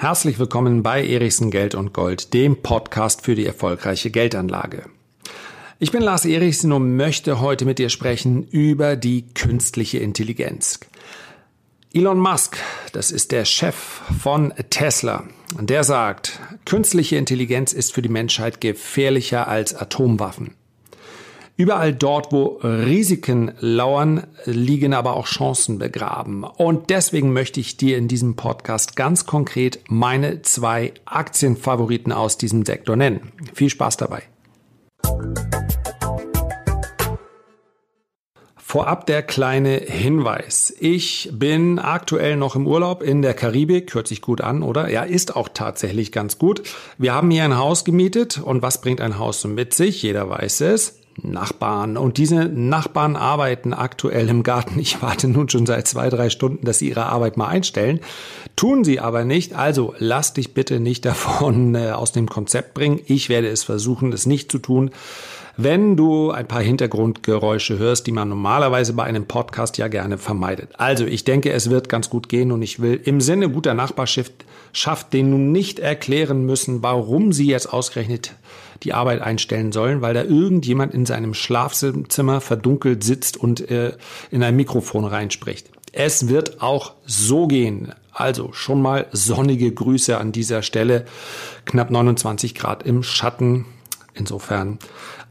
Herzlich willkommen bei Erichsen Geld und Gold, dem Podcast für die erfolgreiche Geldanlage. Ich bin Lars Erichsen und möchte heute mit dir sprechen über die künstliche Intelligenz. Elon Musk, das ist der Chef von Tesla, der sagt, künstliche Intelligenz ist für die Menschheit gefährlicher als Atomwaffen. Überall dort, wo Risiken lauern, liegen aber auch Chancen begraben. Und deswegen möchte ich dir in diesem Podcast ganz konkret meine zwei Aktienfavoriten aus diesem Sektor nennen. Viel Spaß dabei. Vorab der kleine Hinweis. Ich bin aktuell noch im Urlaub in der Karibik. Hört sich gut an, oder? Ja, ist auch tatsächlich ganz gut. Wir haben hier ein Haus gemietet. Und was bringt ein Haus so mit sich? Jeder weiß es. Nachbarn. Und diese Nachbarn arbeiten aktuell im Garten. Ich warte nun schon seit zwei, drei Stunden, dass sie ihre Arbeit mal einstellen. Tun sie aber nicht. Also lass dich bitte nicht davon äh, aus dem Konzept bringen. Ich werde es versuchen, es nicht zu tun. Wenn du ein paar Hintergrundgeräusche hörst, die man normalerweise bei einem Podcast ja gerne vermeidet. Also ich denke, es wird ganz gut gehen und ich will im Sinne guter Nachbarschaft den nun nicht erklären müssen, warum sie jetzt ausgerechnet die Arbeit einstellen sollen, weil da irgendjemand in seinem Schlafzimmer verdunkelt sitzt und äh, in ein Mikrofon reinspricht. Es wird auch so gehen. Also schon mal sonnige Grüße an dieser Stelle. Knapp 29 Grad im Schatten. Insofern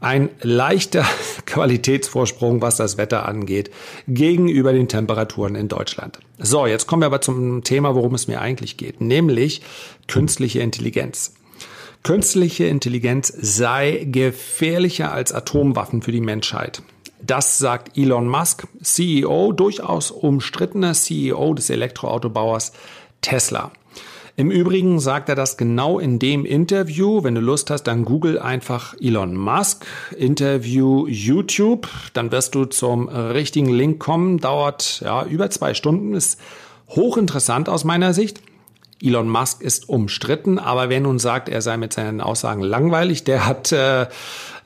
ein leichter Qualitätsvorsprung, was das Wetter angeht, gegenüber den Temperaturen in Deutschland. So, jetzt kommen wir aber zum Thema, worum es mir eigentlich geht, nämlich künstliche Intelligenz. Künstliche Intelligenz sei gefährlicher als Atomwaffen für die Menschheit. Das sagt Elon Musk, CEO, durchaus umstrittener CEO des Elektroautobauers Tesla. Im Übrigen sagt er das genau in dem Interview. Wenn du Lust hast, dann google einfach Elon Musk Interview YouTube. Dann wirst du zum richtigen Link kommen. Dauert ja über zwei Stunden. Ist hochinteressant aus meiner Sicht. Elon Musk ist umstritten, aber wer nun sagt, er sei mit seinen Aussagen langweilig, der hat, äh,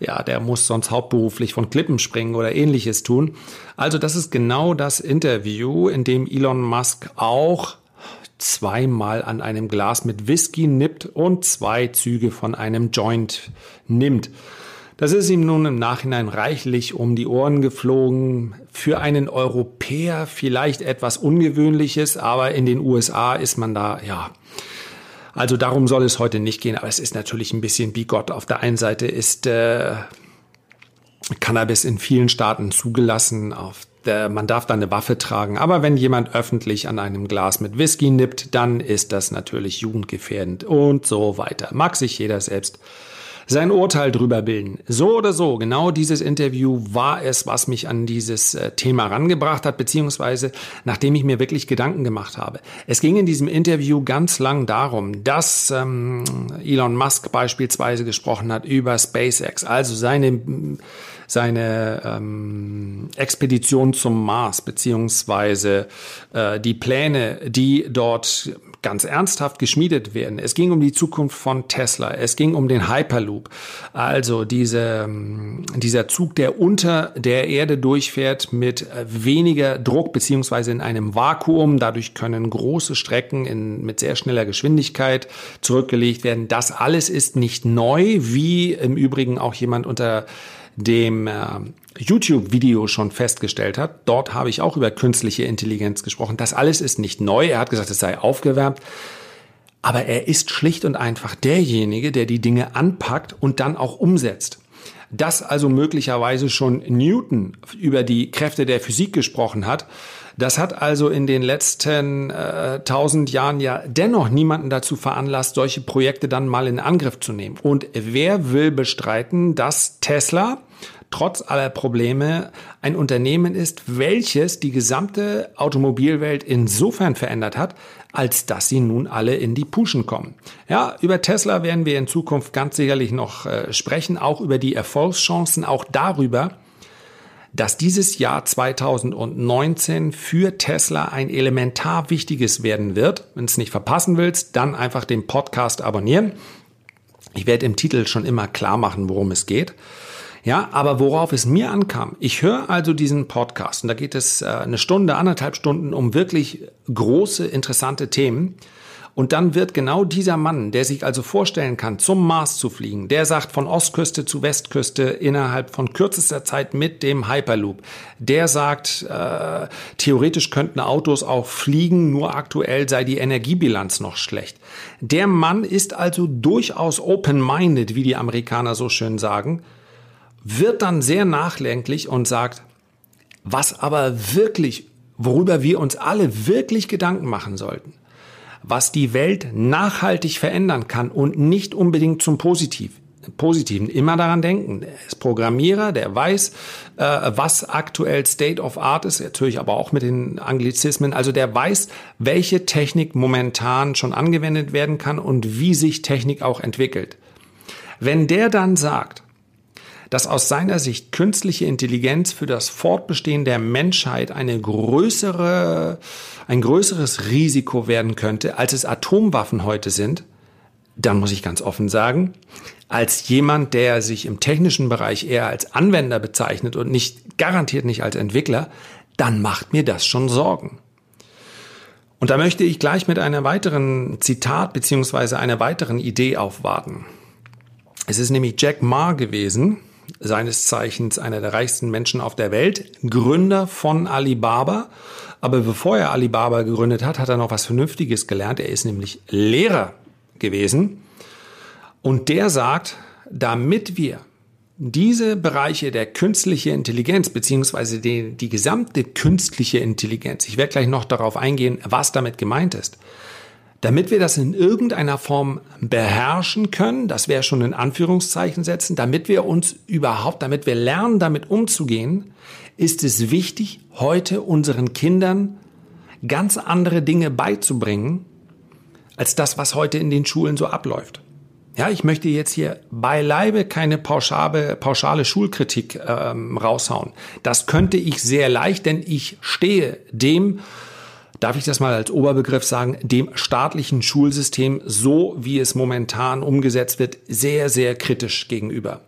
ja, der muss sonst hauptberuflich von Klippen springen oder ähnliches tun. Also das ist genau das Interview, in dem Elon Musk auch zweimal an einem Glas mit Whisky nippt und zwei Züge von einem Joint nimmt. Das ist ihm nun im Nachhinein reichlich um die Ohren geflogen. Für einen Europäer vielleicht etwas Ungewöhnliches, aber in den USA ist man da, ja. Also darum soll es heute nicht gehen, aber es ist natürlich ein bisschen bigott. Auf der einen Seite ist äh, Cannabis in vielen Staaten zugelassen, auf der, man darf da eine Waffe tragen, aber wenn jemand öffentlich an einem Glas mit Whisky nippt, dann ist das natürlich jugendgefährdend und so weiter. Mag sich jeder selbst sein Urteil drüber bilden. So oder so, genau dieses Interview war es, was mich an dieses äh, Thema rangebracht hat, beziehungsweise nachdem ich mir wirklich Gedanken gemacht habe. Es ging in diesem Interview ganz lang darum, dass ähm, Elon Musk beispielsweise gesprochen hat über SpaceX, also seine seine ähm, Expedition zum Mars beziehungsweise äh, die Pläne, die dort ganz ernsthaft geschmiedet werden. Es ging um die Zukunft von Tesla. Es ging um den Hyperloop. Also diese, ähm, dieser Zug, der unter der Erde durchfährt mit äh, weniger Druck beziehungsweise in einem Vakuum. Dadurch können große Strecken in, mit sehr schneller Geschwindigkeit zurückgelegt werden. Das alles ist nicht neu, wie im Übrigen auch jemand unter dem äh, YouTube-Video schon festgestellt hat. Dort habe ich auch über künstliche Intelligenz gesprochen. Das alles ist nicht neu. Er hat gesagt, es sei aufgewärmt. Aber er ist schlicht und einfach derjenige, der die Dinge anpackt und dann auch umsetzt. Dass also möglicherweise schon Newton über die Kräfte der Physik gesprochen hat, das hat also in den letzten äh, tausend äh, Jahren ja dennoch niemanden dazu veranlasst, solche Projekte dann mal in Angriff zu nehmen. Und wer will bestreiten, dass Tesla trotz aller Probleme ein Unternehmen ist, welches die gesamte Automobilwelt insofern verändert hat, als dass sie nun alle in die Puschen kommen. Ja, über Tesla werden wir in Zukunft ganz sicherlich noch äh, sprechen, auch über die Erfolgschancen, auch darüber, dass dieses Jahr 2019 für Tesla ein elementar wichtiges werden wird. Wenn du es nicht verpassen willst, dann einfach den Podcast abonnieren. Ich werde im Titel schon immer klar machen, worum es geht. Ja, aber worauf es mir ankam, ich höre also diesen Podcast und da geht es äh, eine Stunde, anderthalb Stunden um wirklich große, interessante Themen. Und dann wird genau dieser Mann, der sich also vorstellen kann, zum Mars zu fliegen, der sagt von Ostküste zu Westküste innerhalb von kürzester Zeit mit dem Hyperloop, der sagt, äh, theoretisch könnten Autos auch fliegen, nur aktuell sei die Energiebilanz noch schlecht. Der Mann ist also durchaus open-minded, wie die Amerikaner so schön sagen, wird dann sehr nachlenklich und sagt, was aber wirklich, worüber wir uns alle wirklich Gedanken machen sollten, was die Welt nachhaltig verändern kann und nicht unbedingt zum Positiv, Positiven. Immer daran denken. Er ist Programmierer, der weiß, äh, was aktuell State of Art ist, natürlich aber auch mit den Anglizismen. Also der weiß, welche Technik momentan schon angewendet werden kann und wie sich Technik auch entwickelt. Wenn der dann sagt, dass aus seiner Sicht künstliche Intelligenz für das Fortbestehen der Menschheit eine größere, ein größeres Risiko werden könnte, als es Atomwaffen heute sind, dann muss ich ganz offen sagen, als jemand, der sich im technischen Bereich eher als Anwender bezeichnet und nicht garantiert nicht als Entwickler, dann macht mir das schon Sorgen. Und da möchte ich gleich mit einer weiteren Zitat beziehungsweise einer weiteren Idee aufwarten. Es ist nämlich Jack Ma gewesen, seines Zeichens einer der reichsten Menschen auf der Welt, Gründer von Alibaba. Aber bevor er Alibaba gegründet hat, hat er noch was Vernünftiges gelernt. Er ist nämlich Lehrer gewesen. Und der sagt, damit wir diese Bereiche der künstliche Intelligenz beziehungsweise die, die gesamte künstliche Intelligenz, ich werde gleich noch darauf eingehen, was damit gemeint ist, damit wir das in irgendeiner Form beherrschen können, das wäre schon in Anführungszeichen setzen, damit wir uns überhaupt, damit wir lernen, damit umzugehen, ist es wichtig, heute unseren Kindern ganz andere Dinge beizubringen, als das, was heute in den Schulen so abläuft. Ja, ich möchte jetzt hier beileibe keine pauschale, pauschale Schulkritik ähm, raushauen. Das könnte ich sehr leicht, denn ich stehe dem darf ich das mal als Oberbegriff sagen, dem staatlichen Schulsystem, so wie es momentan umgesetzt wird, sehr, sehr kritisch gegenüber.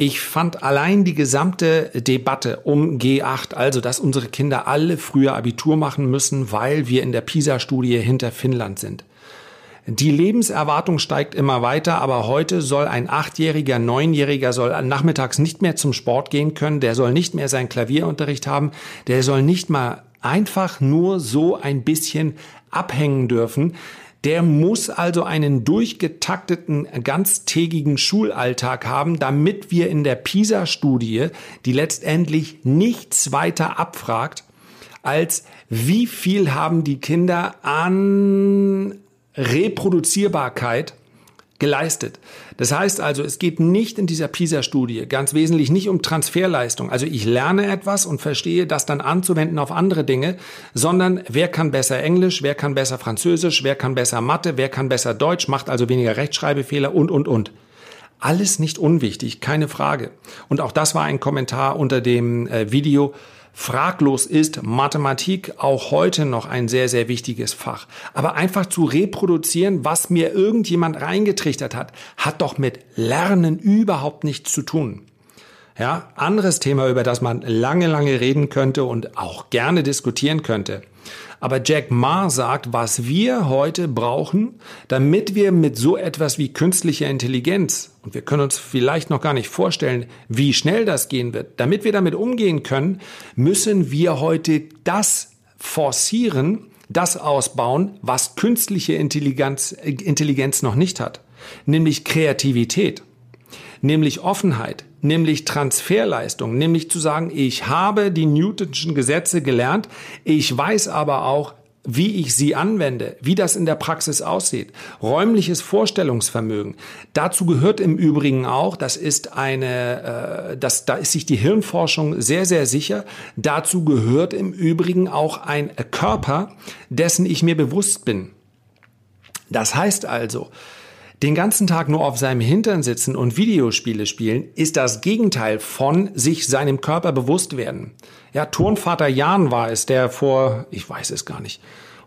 Ich fand allein die gesamte Debatte um G8, also dass unsere Kinder alle früher Abitur machen müssen, weil wir in der PISA-Studie hinter Finnland sind. Die Lebenserwartung steigt immer weiter, aber heute soll ein Achtjähriger, Neunjähriger soll nachmittags nicht mehr zum Sport gehen können, der soll nicht mehr seinen Klavierunterricht haben, der soll nicht mal einfach nur so ein bisschen abhängen dürfen. Der muss also einen durchgetakteten, ganztägigen Schulalltag haben, damit wir in der PISA-Studie, die letztendlich nichts weiter abfragt, als wie viel haben die Kinder an Reproduzierbarkeit geleistet. Das heißt also, es geht nicht in dieser PISA-Studie ganz wesentlich nicht um Transferleistung. Also ich lerne etwas und verstehe das dann anzuwenden auf andere Dinge, sondern wer kann besser Englisch, wer kann besser Französisch, wer kann besser Mathe, wer kann besser Deutsch, macht also weniger Rechtschreibfehler und, und, und. Alles nicht unwichtig, keine Frage. Und auch das war ein Kommentar unter dem äh, Video Fraglos ist Mathematik auch heute noch ein sehr, sehr wichtiges Fach. Aber einfach zu reproduzieren, was mir irgendjemand reingetrichtert hat, hat doch mit Lernen überhaupt nichts zu tun. Ja, anderes Thema, über das man lange, lange reden könnte und auch gerne diskutieren könnte. Aber Jack Ma sagt, was wir heute brauchen, damit wir mit so etwas wie künstlicher Intelligenz, und wir können uns vielleicht noch gar nicht vorstellen, wie schnell das gehen wird, damit wir damit umgehen können, müssen wir heute das forcieren, das ausbauen, was künstliche Intelligenz, Intelligenz noch nicht hat, nämlich Kreativität, nämlich Offenheit, nämlich Transferleistung, nämlich zu sagen, ich habe die Newtonschen Gesetze gelernt, ich weiß aber auch, wie ich sie anwende, wie das in der Praxis aussieht. Räumliches Vorstellungsvermögen. Dazu gehört im Übrigen auch, das ist eine, äh, das, da ist sich die Hirnforschung sehr, sehr sicher. Dazu gehört im Übrigen auch ein Körper, dessen ich mir bewusst bin. Das heißt also, den ganzen Tag nur auf seinem Hintern sitzen und Videospiele spielen, ist das Gegenteil von sich seinem Körper bewusst werden. Ja, Turnvater Jan war es, der vor, ich weiß es gar nicht,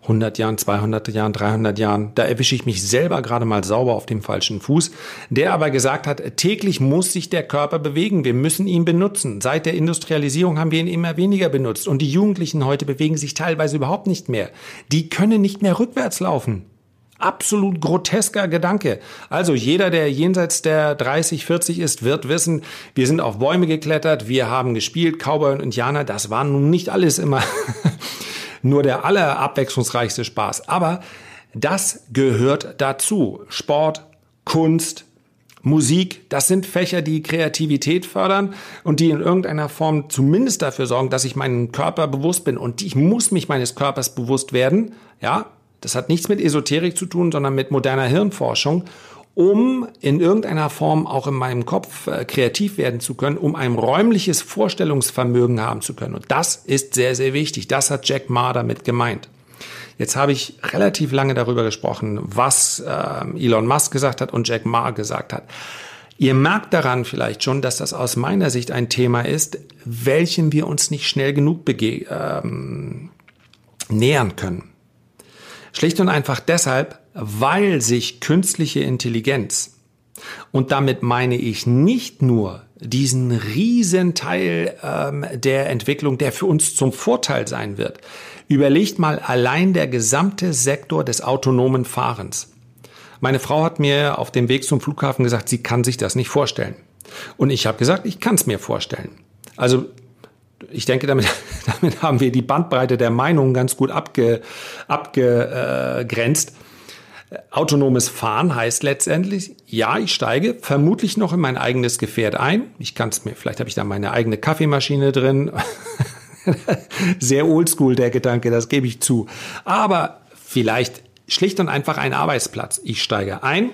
100 Jahren, 200 Jahren, 300 Jahren, da erwische ich mich selber gerade mal sauber auf dem falschen Fuß, der aber gesagt hat, täglich muss sich der Körper bewegen, wir müssen ihn benutzen. Seit der Industrialisierung haben wir ihn immer weniger benutzt und die Jugendlichen heute bewegen sich teilweise überhaupt nicht mehr. Die können nicht mehr rückwärts laufen. Absolut grotesker Gedanke. Also jeder, der jenseits der 30, 40 ist, wird wissen, wir sind auf Bäume geklettert, wir haben gespielt, Cowboy und Indianer, das war nun nicht alles immer nur der allerabwechslungsreichste Spaß. Aber das gehört dazu. Sport, Kunst, Musik, das sind Fächer, die Kreativität fördern und die in irgendeiner Form zumindest dafür sorgen, dass ich meinen Körper bewusst bin und ich muss mich meines Körpers bewusst werden. Ja, das hat nichts mit Esoterik zu tun, sondern mit moderner Hirnforschung, um in irgendeiner Form auch in meinem Kopf äh, kreativ werden zu können, um ein räumliches Vorstellungsvermögen haben zu können. Und das ist sehr, sehr wichtig. Das hat Jack Ma damit gemeint. Jetzt habe ich relativ lange darüber gesprochen, was äh, Elon Musk gesagt hat und Jack Ma gesagt hat. Ihr merkt daran vielleicht schon, dass das aus meiner Sicht ein Thema ist, welchem wir uns nicht schnell genug ähm, nähern können. Schlicht und einfach deshalb, weil sich künstliche Intelligenz, und damit meine ich nicht nur diesen Riesenteil ähm, der Entwicklung, der für uns zum Vorteil sein wird. Überlegt mal allein der gesamte Sektor des autonomen Fahrens. Meine Frau hat mir auf dem Weg zum Flughafen gesagt, sie kann sich das nicht vorstellen. Und ich habe gesagt, ich kann es mir vorstellen. Also ich denke, damit, damit haben wir die Bandbreite der Meinungen ganz gut abge, abgegrenzt. Autonomes Fahren heißt letztendlich, ja, ich steige vermutlich noch in mein eigenes Gefährt ein. Ich kann es mir, vielleicht habe ich da meine eigene Kaffeemaschine drin. Sehr oldschool der Gedanke, das gebe ich zu. Aber vielleicht schlicht und einfach ein Arbeitsplatz. Ich steige ein,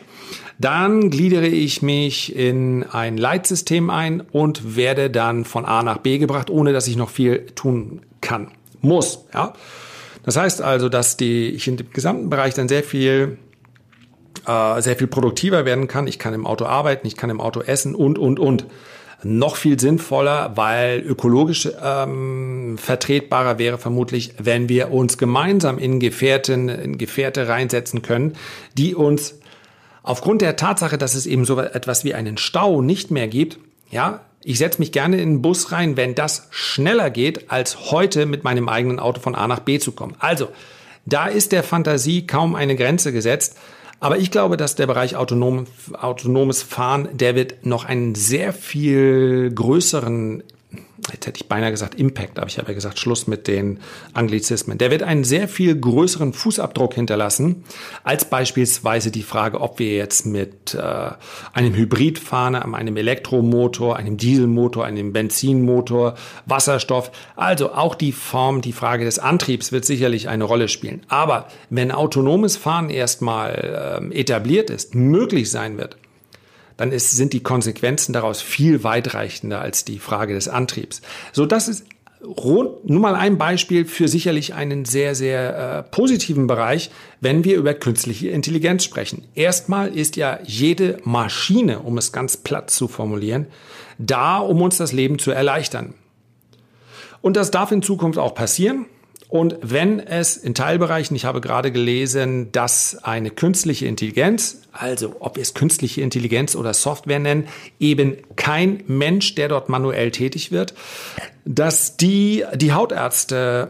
dann gliedere ich mich in ein Leitsystem ein und werde dann von A nach B gebracht, ohne dass ich noch viel tun kann. Muss, ja. Das heißt also, dass die, ich in dem gesamten Bereich dann sehr viel äh, sehr viel produktiver werden kann. Ich kann im Auto arbeiten, ich kann im Auto essen und, und, und. Noch viel sinnvoller, weil ökologisch ähm, vertretbarer wäre vermutlich, wenn wir uns gemeinsam in Gefährten, in Gefährte reinsetzen können, die uns Aufgrund der Tatsache, dass es eben so etwas wie einen Stau nicht mehr gibt, ja, ich setze mich gerne in den Bus rein, wenn das schneller geht, als heute mit meinem eigenen Auto von A nach B zu kommen. Also, da ist der Fantasie kaum eine Grenze gesetzt. Aber ich glaube, dass der Bereich autonom, autonomes Fahren, der wird noch einen sehr viel größeren jetzt hätte ich beinahe gesagt Impact, aber ich habe ja gesagt Schluss mit den Anglizismen. Der wird einen sehr viel größeren Fußabdruck hinterlassen, als beispielsweise die Frage, ob wir jetzt mit äh, einem Hybrid fahren, einem Elektromotor, einem Dieselmotor, einem Benzinmotor, Wasserstoff. Also auch die Form, die Frage des Antriebs wird sicherlich eine Rolle spielen. Aber wenn autonomes Fahren erstmal äh, etabliert ist, möglich sein wird, dann ist, sind die Konsequenzen daraus viel weitreichender als die Frage des Antriebs. So, das ist rund, nur mal ein Beispiel für sicherlich einen sehr, sehr äh, positiven Bereich, wenn wir über künstliche Intelligenz sprechen. Erstmal ist ja jede Maschine, um es ganz platt zu formulieren, da, um uns das Leben zu erleichtern. Und das darf in Zukunft auch passieren. Und wenn es in Teilbereichen, ich habe gerade gelesen, dass eine künstliche Intelligenz, also ob wir es künstliche Intelligenz oder Software nennen, eben kein Mensch, der dort manuell tätig wird, dass die, die Hautärzte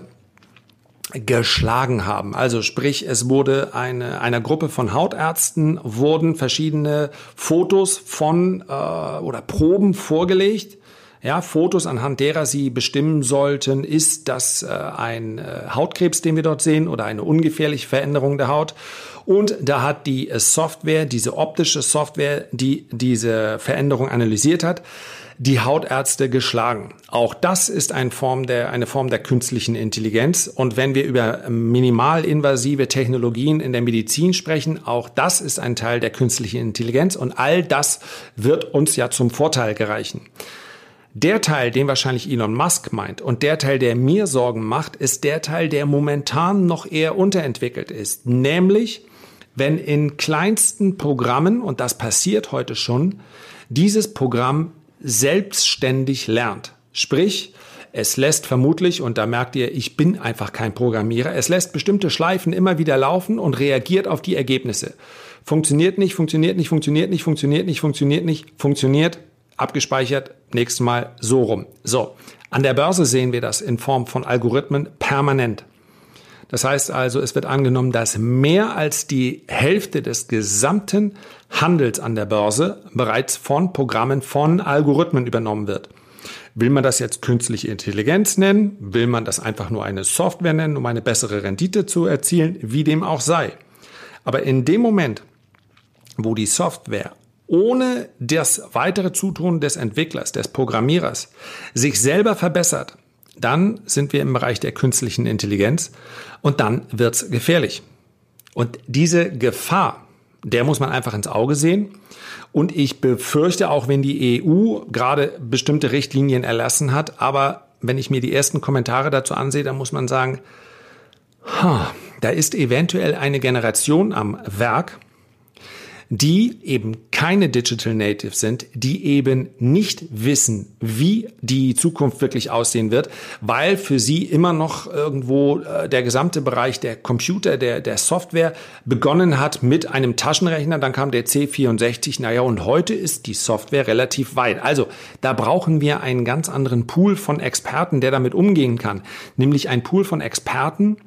geschlagen haben. Also sprich, es wurde eine, einer Gruppe von Hautärzten wurden verschiedene Fotos von äh, oder Proben vorgelegt ja, Fotos, anhand derer Sie bestimmen sollten, ist das äh, ein äh, Hautkrebs, den wir dort sehen, oder eine ungefährliche Veränderung der Haut. Und da hat die äh, Software, diese optische Software, die diese Veränderung analysiert hat, die Hautärzte geschlagen. Auch das ist eine Form der, eine Form der künstlichen Intelligenz. Und wenn wir über minimalinvasive Technologien in der Medizin sprechen, auch das ist ein Teil der künstlichen Intelligenz. Und all das wird uns ja zum Vorteil gereichen. Der Teil, den wahrscheinlich Elon Musk meint und der Teil, der mir Sorgen macht, ist der Teil, der momentan noch eher unterentwickelt ist. Nämlich, wenn in kleinsten Programmen, und das passiert heute schon, dieses Programm selbstständig lernt. Sprich, es lässt vermutlich, und da merkt ihr, ich bin einfach kein Programmierer, es lässt bestimmte Schleifen immer wieder laufen und reagiert auf die Ergebnisse. Funktioniert nicht, funktioniert nicht, funktioniert nicht, funktioniert nicht, funktioniert nicht, funktioniert, abgespeichert, nächstes Mal so rum. So, an der Börse sehen wir das in Form von Algorithmen permanent. Das heißt also, es wird angenommen, dass mehr als die Hälfte des gesamten Handels an der Börse bereits von Programmen, von Algorithmen übernommen wird. Will man das jetzt künstliche Intelligenz nennen? Will man das einfach nur eine Software nennen, um eine bessere Rendite zu erzielen? Wie dem auch sei. Aber in dem Moment, wo die Software ohne das weitere Zutun des Entwicklers, des Programmierers, sich selber verbessert, dann sind wir im Bereich der künstlichen Intelligenz und dann wird's gefährlich. Und diese Gefahr, der muss man einfach ins Auge sehen. Und ich befürchte auch, wenn die EU gerade bestimmte Richtlinien erlassen hat, aber wenn ich mir die ersten Kommentare dazu ansehe, dann muss man sagen, da ist eventuell eine Generation am Werk, die eben keine Digital Natives sind, die eben nicht wissen, wie die Zukunft wirklich aussehen wird, weil für sie immer noch irgendwo äh, der gesamte Bereich der Computer, der, der Software begonnen hat mit einem Taschenrechner, dann kam der C64, naja, und heute ist die Software relativ weit. Also da brauchen wir einen ganz anderen Pool von Experten, der damit umgehen kann, nämlich ein Pool von Experten,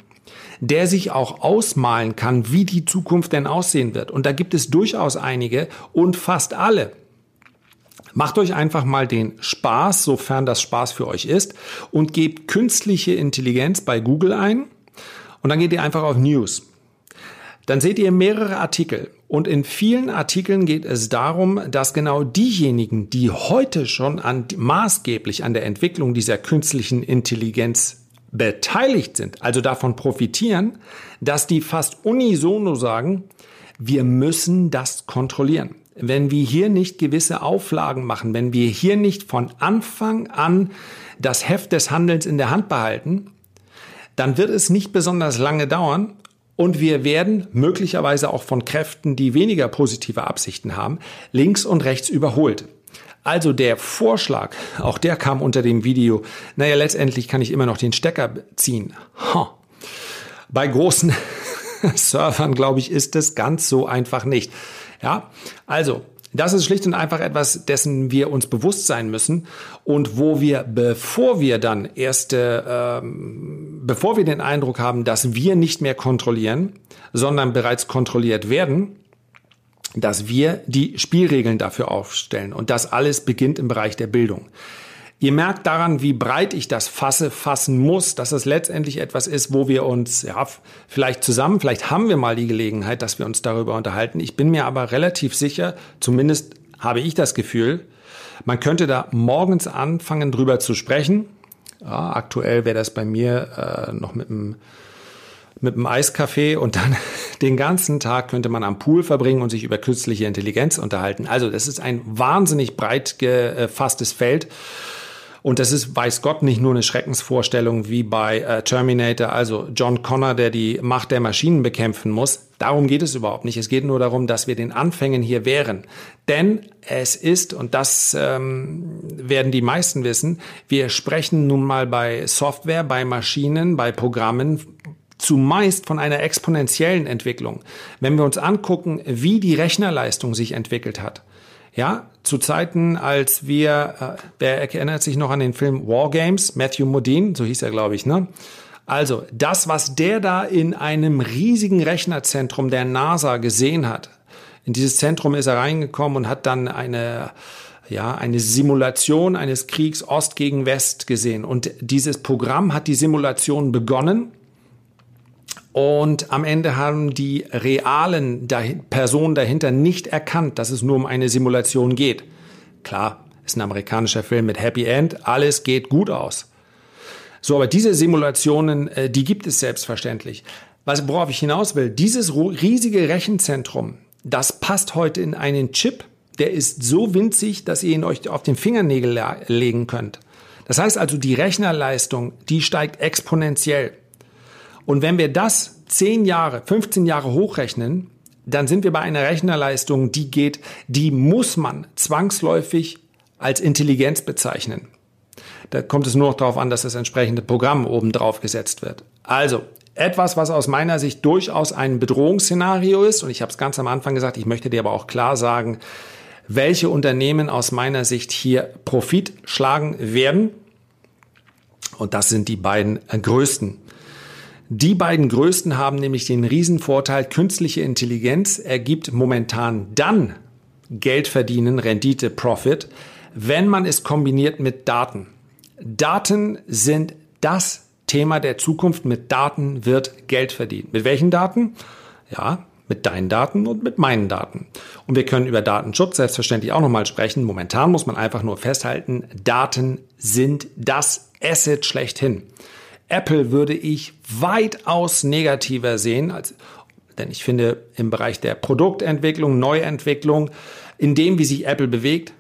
der sich auch ausmalen kann, wie die Zukunft denn aussehen wird. Und da gibt es durchaus einige und fast alle. Macht euch einfach mal den Spaß, sofern das Spaß für euch ist, und gebt künstliche Intelligenz bei Google ein. Und dann geht ihr einfach auf News. Dann seht ihr mehrere Artikel. Und in vielen Artikeln geht es darum, dass genau diejenigen, die heute schon an, maßgeblich an der Entwicklung dieser künstlichen Intelligenz beteiligt sind, also davon profitieren, dass die fast unisono sagen, wir müssen das kontrollieren. Wenn wir hier nicht gewisse Auflagen machen, wenn wir hier nicht von Anfang an das Heft des Handelns in der Hand behalten, dann wird es nicht besonders lange dauern und wir werden möglicherweise auch von Kräften, die weniger positive Absichten haben, links und rechts überholt. Also der Vorschlag, auch der kam unter dem Video, naja, letztendlich kann ich immer noch den Stecker ziehen. Huh. Bei großen Servern, glaube ich, ist es ganz so einfach nicht. Ja, also das ist schlicht und einfach etwas, dessen wir uns bewusst sein müssen und wo wir, bevor wir dann erste, ähm, bevor wir den Eindruck haben, dass wir nicht mehr kontrollieren, sondern bereits kontrolliert werden, dass wir die Spielregeln dafür aufstellen. Und das alles beginnt im Bereich der Bildung. Ihr merkt daran, wie breit ich das fasse, fassen muss, dass es letztendlich etwas ist, wo wir uns, ja, vielleicht zusammen, vielleicht haben wir mal die Gelegenheit, dass wir uns darüber unterhalten. Ich bin mir aber relativ sicher, zumindest habe ich das Gefühl, man könnte da morgens anfangen, drüber zu sprechen. Ja, aktuell wäre das bei mir äh, noch mit einem mit einem Eiskaffee und dann den ganzen Tag könnte man am Pool verbringen und sich über künstliche Intelligenz unterhalten. Also das ist ein wahnsinnig breit gefasstes Feld. Und das ist, weiß Gott, nicht nur eine Schreckensvorstellung wie bei äh, Terminator, also John Connor, der die Macht der Maschinen bekämpfen muss. Darum geht es überhaupt nicht. Es geht nur darum, dass wir den Anfängen hier wären. Denn es ist, und das ähm, werden die meisten wissen, wir sprechen nun mal bei Software, bei Maschinen, bei Programmen zumeist von einer exponentiellen Entwicklung. Wenn wir uns angucken, wie die Rechnerleistung sich entwickelt hat. Ja, zu Zeiten, als wir, äh, wer erinnert sich noch an den Film War Games, Matthew Modine, so hieß er, glaube ich, ne? Also, das, was der da in einem riesigen Rechnerzentrum der NASA gesehen hat, in dieses Zentrum ist er reingekommen und hat dann eine, ja, eine Simulation eines Kriegs Ost gegen West gesehen. Und dieses Programm hat die Simulation begonnen und am Ende haben die realen Personen dahinter nicht erkannt, dass es nur um eine Simulation geht. Klar, ist ein amerikanischer Film mit Happy End, alles geht gut aus. So, aber diese Simulationen, äh, die gibt es selbstverständlich. Was, worauf ich hinaus will, dieses riesige Rechenzentrum, das passt heute in einen Chip, der ist so winzig, dass ihr ihn euch auf den Fingernägel legen könnt. Das heißt also, die Rechnerleistung, die steigt exponentiell. Und wenn wir das 10 Jahre, 15 Jahre hochrechnen, dann sind wir bei einer Rechnerleistung, die geht, die muss man zwangsläufig als Intelligenz bezeichnen. Da kommt es nur noch darauf an, dass das entsprechende Programm oben drauf gesetzt wird. Also, etwas, was aus meiner Sicht durchaus ein Bedrohungsszenario ist, und ich habe es ganz am Anfang gesagt, ich möchte dir aber auch klar sagen, welche Unternehmen aus meiner Sicht hier Profit schlagen werden. Und das sind die beiden größten Die beiden größten haben nämlich den Riesenvorteil, künstliche Intelligenz ergibt momentan dann Geld verdienen, Rendite, Profit, wenn man es kombiniert mit Daten. Daten sind das Thema der Zukunft. Mit Daten wird Geld verdient. Mit welchen Daten? Ja, mit deinen Daten und mit meinen Daten. Und wir können über Datenschutz selbstverständlich auch nochmal sprechen. Momentan muss man einfach nur festhalten, Daten sind das Asset schlechthin. Apple würde ich weitaus negativer sehen, als, denn ich finde im Bereich der Produktentwicklung, Neuentwicklung, in dem, wie sich Apple bewegt,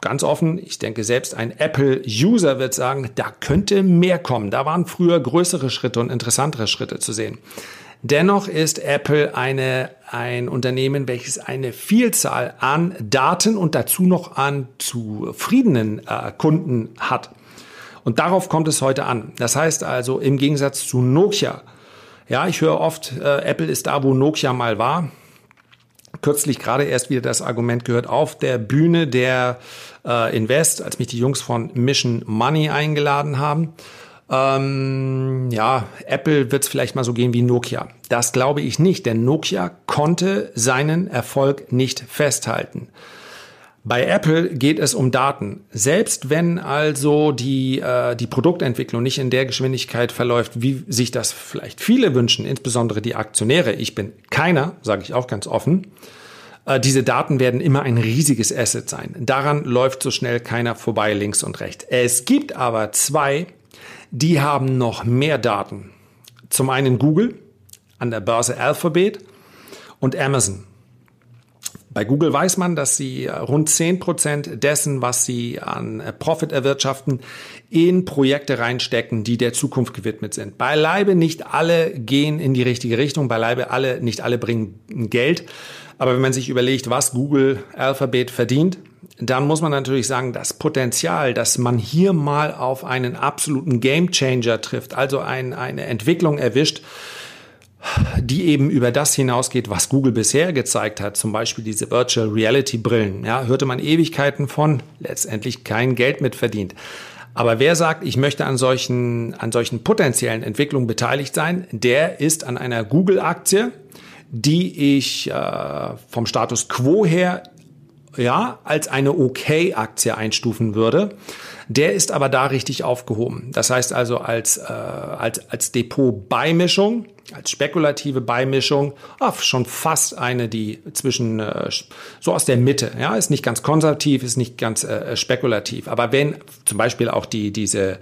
ganz offen, ich denke, selbst ein Apple-User wird sagen, da könnte mehr kommen. Da waren früher größere Schritte und interessantere Schritte zu sehen. Dennoch ist Apple eine, ein Unternehmen, welches eine Vielzahl an Daten und dazu noch an zufriedenen äh, Kunden hat. Und darauf kommt es heute an. Das heißt also, im Gegensatz zu Nokia, ja, ich höre oft, äh, Apple ist da, wo Nokia mal war kürzlich gerade erst wieder das Argument gehört auf der Bühne der äh, Invest, als mich die Jungs von Mission Money eingeladen haben. Ähm, ja, Apple wird es vielleicht mal so gehen wie Nokia. Das glaube ich nicht, denn Nokia konnte seinen Erfolg nicht festhalten. Bei Apple geht es um Daten. Selbst wenn also die, äh, die Produktentwicklung nicht in der Geschwindigkeit verläuft, wie sich das vielleicht viele wünschen, insbesondere die Aktionäre, ich bin keiner, sage ich auch ganz offen, äh, diese Daten werden immer ein riesiges Asset sein. Daran läuft so schnell keiner vorbei, links und rechts. Es gibt aber zwei, die haben noch mehr Daten. Zum einen Google an der Börse Alphabet und Amazon. Bei Google weiß man, dass sie äh, rund 10 Prozent dessen, was sie an äh, Profit erwirtschaften, in Projekte reinstecken, die der Zukunft gewidmet sind. Beileibe nicht alle gehen in die richtige Richtung, beileibe alle, nicht alle bringen Geld. Aber wenn man sich überlegt, was Google Alphabet verdient, dann muss man natürlich sagen, das Potenzial, dass man hier mal auf einen absoluten Gamechanger trifft, also ein, eine Entwicklung erwischt, die eben über das hinausgeht, was Google bisher gezeigt hat, zum Beispiel diese Virtual Reality Brillen. Ja, hörte man Ewigkeiten von, letztendlich kein Geld mit verdient. Aber wer sagt, ich möchte an solchen, an solchen potenziellen Entwicklungen beteiligt sein, der ist an einer Google-Aktie, die ich äh, vom Status quo her ja als eine Okay-Aktie einstufen würde. Der ist aber da richtig aufgehoben. Das heißt also als, äh, als, als Depot-Beimischung, als spekulative Beimischung, ach, schon fast eine, die zwischen, äh, so aus der Mitte, ja, ist nicht ganz konservativ, ist nicht ganz äh, spekulativ. Aber wenn zum Beispiel auch die, diese,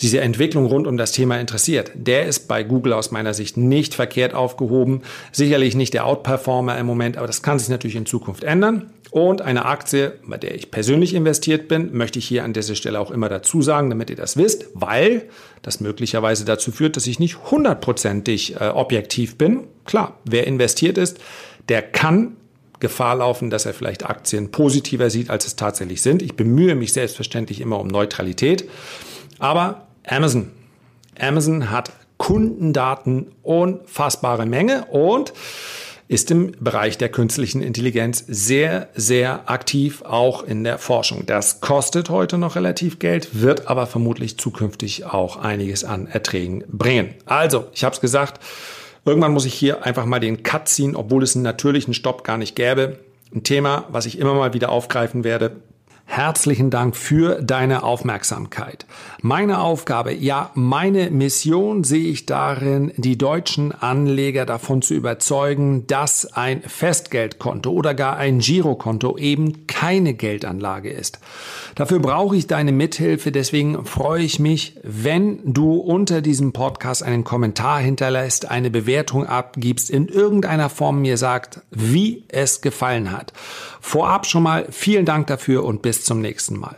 diese Entwicklung rund um das Thema interessiert, der ist bei Google aus meiner Sicht nicht verkehrt aufgehoben. Sicherlich nicht der Outperformer im Moment, aber das kann sich natürlich in Zukunft ändern. Und eine Aktie, bei der ich persönlich investiert bin, möchte ich hier an dieser Stelle auch immer dazu sagen, damit ihr das wisst, weil das möglicherweise dazu führt, dass ich nicht hundertprozentig äh, objektiv bin. Klar, wer investiert ist, der kann Gefahr laufen, dass er vielleicht Aktien positiver sieht, als es tatsächlich sind. Ich bemühe mich selbstverständlich immer um Neutralität. Aber Amazon. Amazon hat Kundendaten unfassbare Menge und ist im Bereich der künstlichen Intelligenz sehr, sehr aktiv, auch in der Forschung. Das kostet heute noch relativ Geld, wird aber vermutlich zukünftig auch einiges an Erträgen bringen. Also, ich habe es gesagt, irgendwann muss ich hier einfach mal den Cut ziehen, obwohl es einen natürlichen Stopp gar nicht gäbe. Ein Thema, was ich immer mal wieder aufgreifen werde, Herzlichen Dank für deine Aufmerksamkeit. Meine Aufgabe, ja, meine Mission sehe ich darin, die deutschen Anleger davon zu überzeugen, dass ein Festgeldkonto oder gar ein Girokonto eben keine Geldanlage ist. Dafür brauche ich deine Mithilfe, deswegen freue ich mich, wenn du unter diesem Podcast einen Kommentar hinterlässt, eine Bewertung abgibst, in irgendeiner Form mir sagt, wie es gefallen hat. Vorab schon mal vielen Dank dafür und zum nächsten Mal.